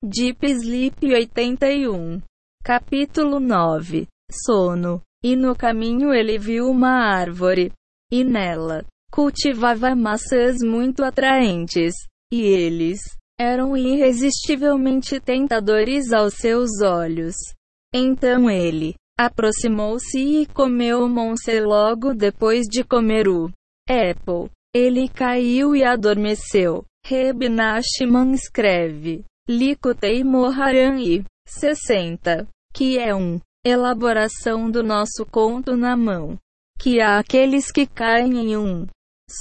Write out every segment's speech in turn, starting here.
Deep Sleep 81. Capítulo 9. Sono. E no caminho ele viu uma árvore. E nela cultivava maçãs muito atraentes. E eles eram irresistivelmente tentadores aos seus olhos. Então ele aproximou-se e comeu o monce logo depois de comer o apple. Ele caiu e adormeceu. Reb Nachman escreve. Likutei Moharan e 60, que é um elaboração do nosso conto na mão, que há aqueles que caem em um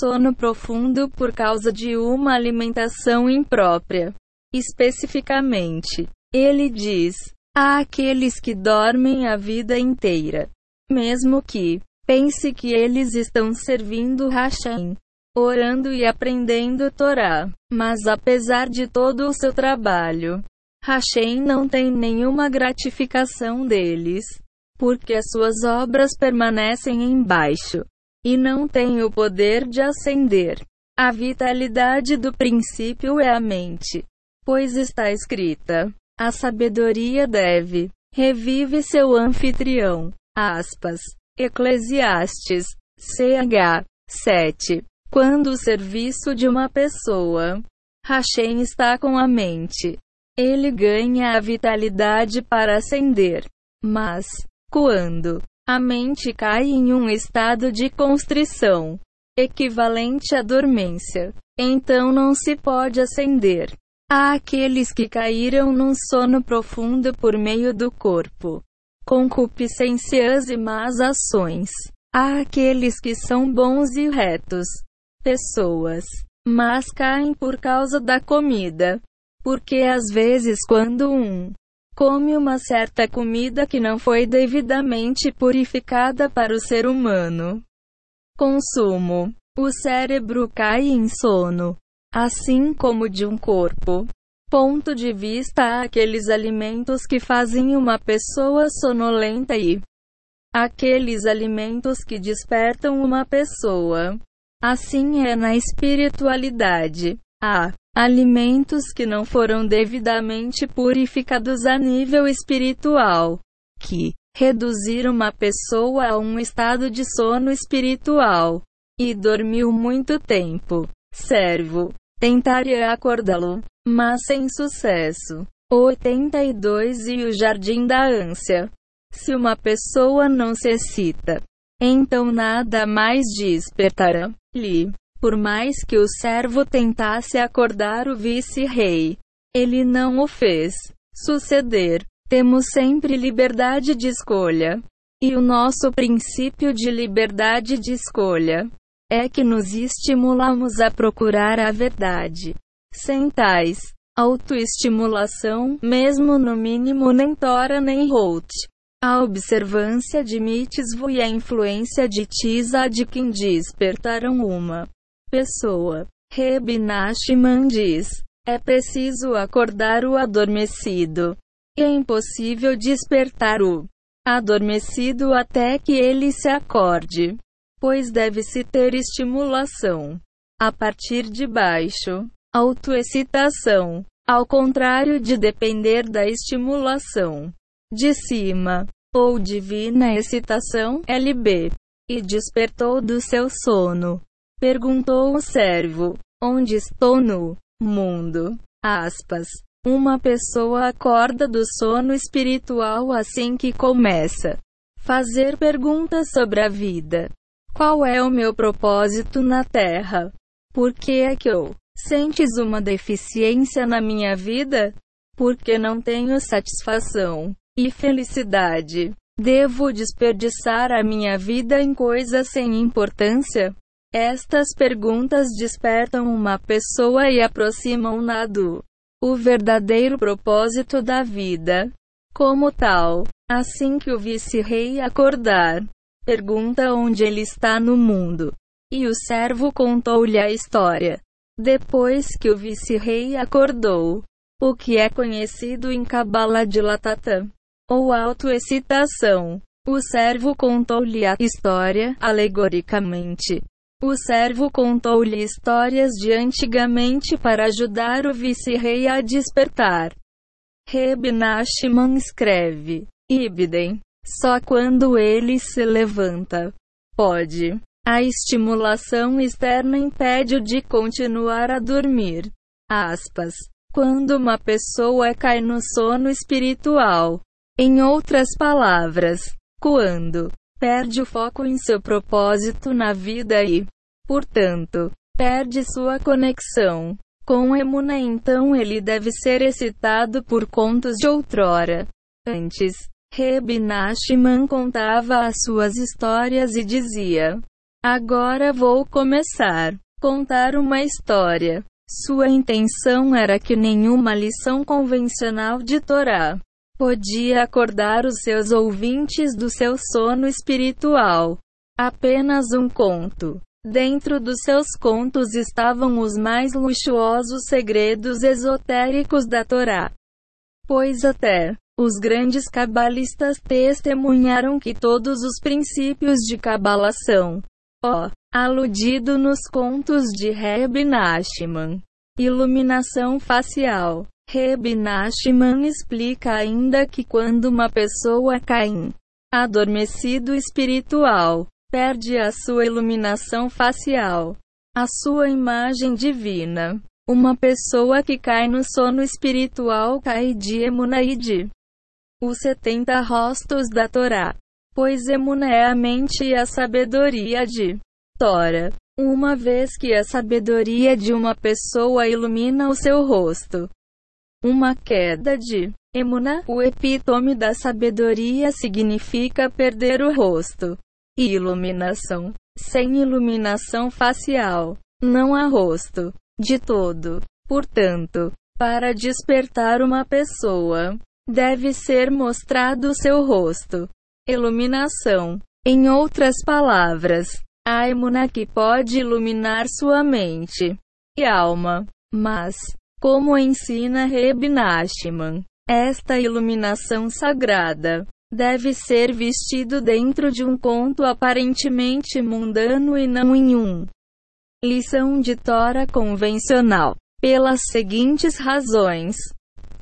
sono profundo por causa de uma alimentação imprópria. Especificamente, ele diz: há aqueles que dormem a vida inteira, mesmo que pense que eles estão servindo Hashem orando e aprendendo Torá. Mas apesar de todo o seu trabalho, Hashem não tem nenhuma gratificação deles, porque as suas obras permanecem embaixo e não tem o poder de ascender. A vitalidade do princípio é a mente, pois está escrita: a sabedoria deve revive seu anfitrião. Aspas. Eclesiastes, CH 7. Quando o serviço de uma pessoa, Hashem está com a mente, ele ganha a vitalidade para ascender. Mas, quando a mente cai em um estado de constrição, equivalente à dormência, então não se pode ascender. Há aqueles que caíram num sono profundo por meio do corpo, concupiscências e más ações. Há aqueles que são bons e retos, pessoas, mas caem por causa da comida. Porque às vezes, quando um come uma certa comida que não foi devidamente purificada para o ser humano, consumo, o cérebro cai em sono, assim como de um corpo. Ponto de vista aqueles alimentos que fazem uma pessoa sonolenta e aqueles alimentos que despertam uma pessoa. Assim é na espiritualidade. Há alimentos que não foram devidamente purificados a nível espiritual, que reduziram uma pessoa a um estado de sono espiritual e dormiu muito tempo. Servo tentaria acordá-lo, mas sem sucesso. 82 E o jardim da ânsia. Se uma pessoa não se excita, então nada mais despertará lhe. Por mais que o servo tentasse acordar o vice-rei, ele não o fez suceder. Temos sempre liberdade de escolha. E o nosso princípio de liberdade de escolha é que nos estimulamos a procurar a verdade. Sem tais autoestimulação, mesmo no mínimo nem Tora nem Holt. A observância de mitzvah e a influência de quem despertaram uma pessoa. Reb diz: é preciso acordar o adormecido. É impossível despertar o adormecido até que ele se acorde, pois deve-se ter estimulação. A partir de baixo, autoexcitação, ao contrário de depender da estimulação de cima, ou divina excitação, LB, e despertou do seu sono. Perguntou o servo: Onde estou no mundo? Aspas. Uma pessoa acorda do sono espiritual assim que começa fazer perguntas sobre a vida. Qual é o meu propósito na Terra? Por que é que eu sentes uma deficiência na minha vida? Porque não tenho satisfação e felicidade. Devo desperdiçar a minha vida em coisas sem importância? Estas perguntas despertam uma pessoa e aproximam-na do o verdadeiro propósito da vida. Como tal, assim que o vice-rei acordar, pergunta onde ele está no mundo. E o servo contou-lhe a história. Depois que o vice-rei acordou, o que é conhecido em Kabbalah de Latatã, ou autoexcitação. O servo contou-lhe a história, alegoricamente. O servo contou-lhe histórias de antigamente para ajudar o vice-rei a despertar. Reb Nachman escreve. Ibden. Só quando ele se levanta. Pode. A estimulação externa impede-o de continuar a dormir. Aspas. Quando uma pessoa cai no sono espiritual. Em outras palavras, quando perde o foco em seu propósito na vida e, portanto, perde sua conexão com Emuna, então ele deve ser excitado por contos de outrora. Antes, Reb contava as suas histórias e dizia: Agora vou começar. Contar uma história. Sua intenção era que nenhuma lição convencional de Torá podia acordar os seus ouvintes do seu sono espiritual. Apenas um conto. Dentro dos seus contos estavam os mais luxuosos segredos esotéricos da Torá. Pois até os grandes cabalistas testemunharam que todos os princípios de Cabala são Ó, aludido nos contos de Reb Nachman. Iluminação facial. Reb Nachman explica ainda que quando uma pessoa cai em adormecido espiritual, perde a sua iluminação facial, a sua imagem divina. Uma pessoa que cai no sono espiritual cai de Emunaide. Os 70 rostos da Torá pois Emuna é a mente e a sabedoria de Tora. Uma vez que a sabedoria de uma pessoa ilumina o seu rosto. Uma queda de Emuna, o epítome da sabedoria significa perder o rosto. Iluminação. Sem iluminação facial, não há rosto. De todo. Portanto, para despertar uma pessoa, deve ser mostrado seu rosto. Iluminação. Em outras palavras, a emuna que pode iluminar sua mente e alma. Mas, como ensina Reb Nachman, esta iluminação sagrada deve ser vestido dentro de um conto aparentemente mundano e não em um lição de Tora convencional, pelas seguintes razões: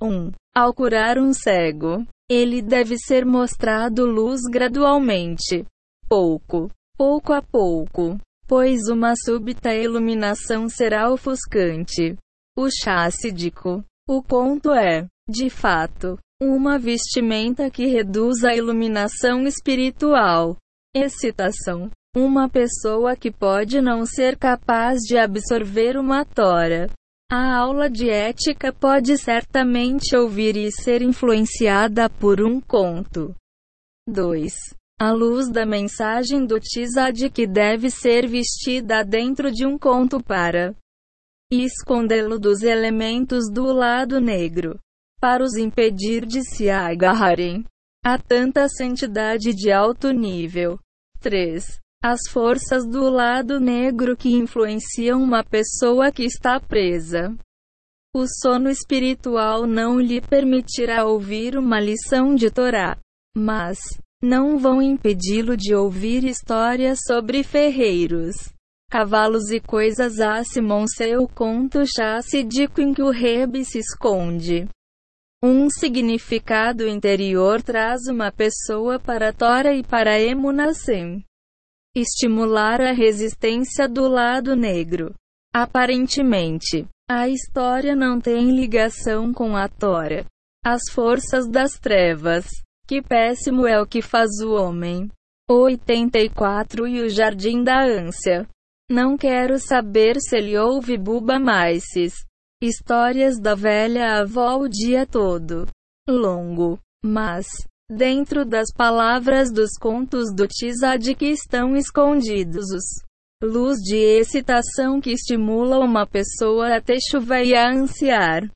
1. Um, ao curar um cego, ele deve ser mostrado luz gradualmente, pouco, pouco a pouco, pois uma súbita iluminação será ofuscante. O chássidico. O conto é, de fato, uma vestimenta que reduz a iluminação espiritual. Excitação. Uma pessoa que pode não ser capaz de absorver uma tora, a aula de ética pode certamente ouvir e ser influenciada por um conto. 2. A luz da mensagem do Tizad que deve ser vestida dentro de um conto para escondê-lo dos elementos do lado negro, para os impedir de se agarrarem a tanta santidade de alto nível. 3 as forças do lado negro que influenciam uma pessoa que está presa. O sono espiritual não lhe permitirá ouvir uma lição de Torá, mas não vão impedi-lo de ouvir histórias sobre ferreiros, cavalos e coisas a Simon seu conto chássidico em que o rebe se esconde. Um significado interior traz uma pessoa para Tora e para Emunasem estimular a resistência do lado negro. Aparentemente, a história não tem ligação com a Tora. As forças das trevas. Que péssimo é o que faz o homem. 84 e o Jardim da Ânsia. Não quero saber se ele ouve Buba Maices. Histórias da velha avó o dia todo. Longo. Mas, Dentro das palavras dos contos do Tizad que estão escondidos os luz de excitação que estimula uma pessoa a ter chuva e a ansiar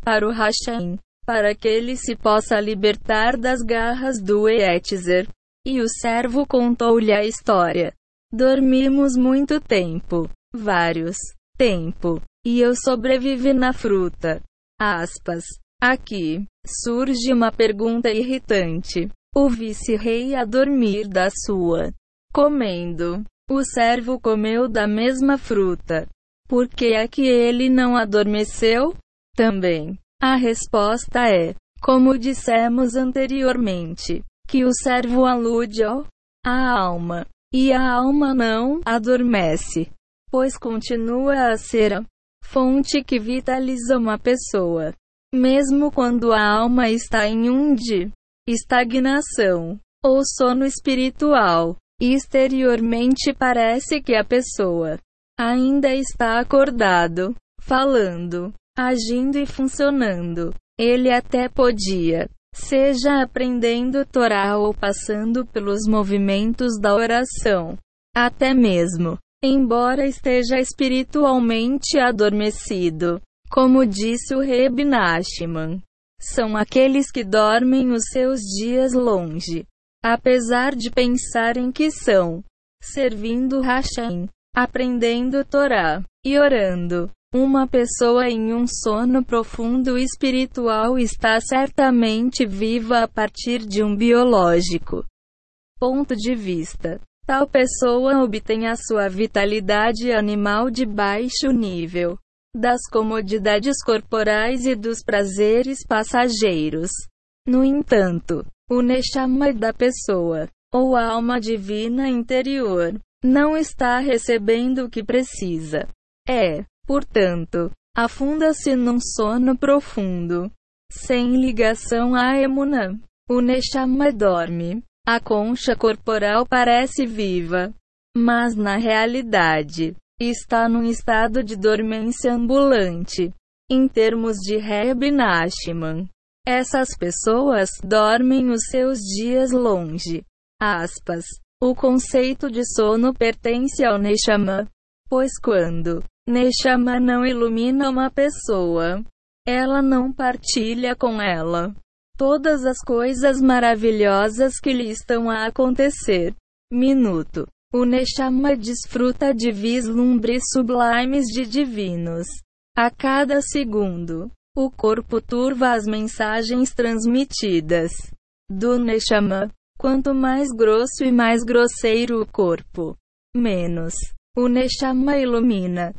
para o Hashem, para que ele se possa libertar das garras do Eetzer. E o servo contou-lhe a história. Dormimos muito tempo, vários tempo, e eu sobrevivi na fruta. Aspas. Aqui surge uma pergunta irritante. O vice-rei a dormir da sua comendo. O servo comeu da mesma fruta. Por que é que ele não adormeceu? Também. A resposta é, como dissemos anteriormente, que o servo alude ao a alma, e a alma não adormece, pois continua a ser a fonte que vitaliza uma pessoa, mesmo quando a alma está em um de estagnação ou sono espiritual. Exteriormente parece que a pessoa ainda está acordado, falando, agindo e funcionando. Ele até podia, seja aprendendo Torá ou passando pelos movimentos da oração, até mesmo, embora esteja espiritualmente adormecido. Como disse o Reb Nachman, são aqueles que dormem os seus dias longe, apesar de pensarem que são servindo Hashem, aprendendo Torá e orando. Uma pessoa em um sono profundo espiritual está certamente viva a partir de um biológico ponto de vista. Tal pessoa obtém a sua vitalidade animal de baixo nível, das comodidades corporais e dos prazeres passageiros. No entanto, o Neshama da pessoa, ou a alma divina interior, não está recebendo o que precisa. É, portanto, afunda-se num sono profundo, sem ligação à emuna. O Neshama dorme. A concha corporal parece viva, mas na realidade, está num estado de dormência ambulante. Em termos de Reb essas pessoas dormem os seus dias longe. Aspas. O conceito de sono pertence ao Neshama, pois quando Neshama não ilumina uma pessoa, ela não partilha com ela todas as coisas maravilhosas que lhe estão a acontecer. Minuto. O Neshama desfruta de vislumbres sublimes de divinos. A cada segundo, o corpo turva as mensagens transmitidas do Neshama. Quanto mais grosso e mais grosseiro o corpo, menos o Neshama ilumina.